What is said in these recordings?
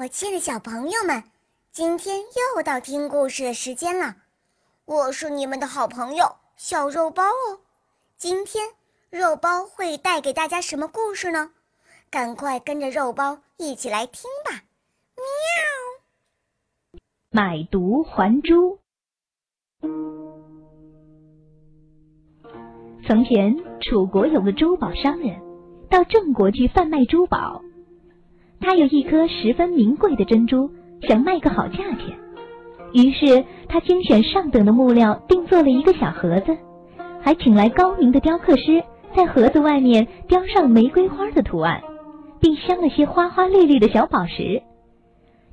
我亲爱的小朋友们，今天又到听故事的时间了。我是你们的好朋友小肉包哦。今天肉包会带给大家什么故事呢？赶快跟着肉包一起来听吧！喵。买椟还珠。从前，楚国有个珠宝商人，到郑国去贩卖珠宝。他有一颗十分名贵的珍珠，想卖个好价钱，于是他精选上等的木料，定做了一个小盒子，还请来高明的雕刻师，在盒子外面雕上玫瑰花的图案，并镶了些花花绿绿的小宝石。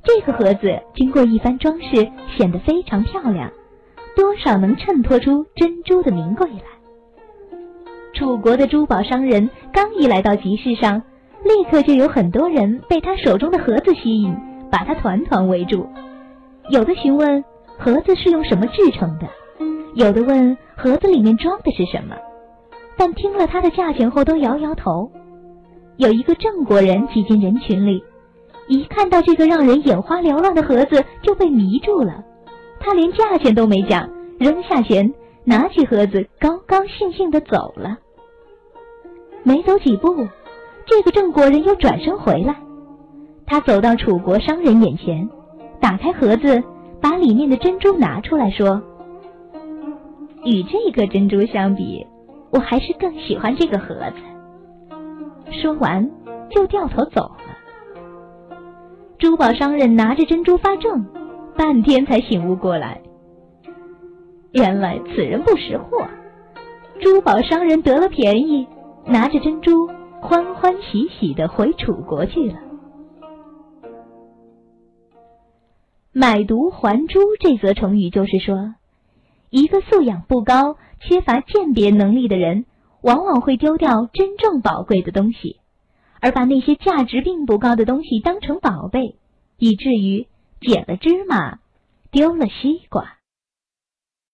这个盒子经过一番装饰，显得非常漂亮，多少能衬托出珍珠的名贵来。楚国的珠宝商人刚一来到集市上。立刻就有很多人被他手中的盒子吸引，把他团团围住。有的询问盒子是用什么制成的，有的问盒子里面装的是什么。但听了他的价钱后，都摇摇头。有一个郑国人挤进人群里，一看到这个让人眼花缭乱的盒子，就被迷住了。他连价钱都没讲，扔下钱，拿起盒子，高高兴兴地走了。没走几步。这个郑国人又转身回来，他走到楚国商人眼前，打开盒子，把里面的珍珠拿出来说：“与这个珍珠相比，我还是更喜欢这个盒子。”说完，就掉头走了。珠宝商人拿着珍珠发怔，半天才醒悟过来，原来此人不识货。珠宝商人得了便宜，拿着珍珠。欢欢喜喜的回楚国去了。买椟还珠这则成语就是说，一个素养不高、缺乏鉴别能力的人，往往会丢掉真正宝贵的东西，而把那些价值并不高的东西当成宝贝，以至于捡了芝麻，丢了西瓜。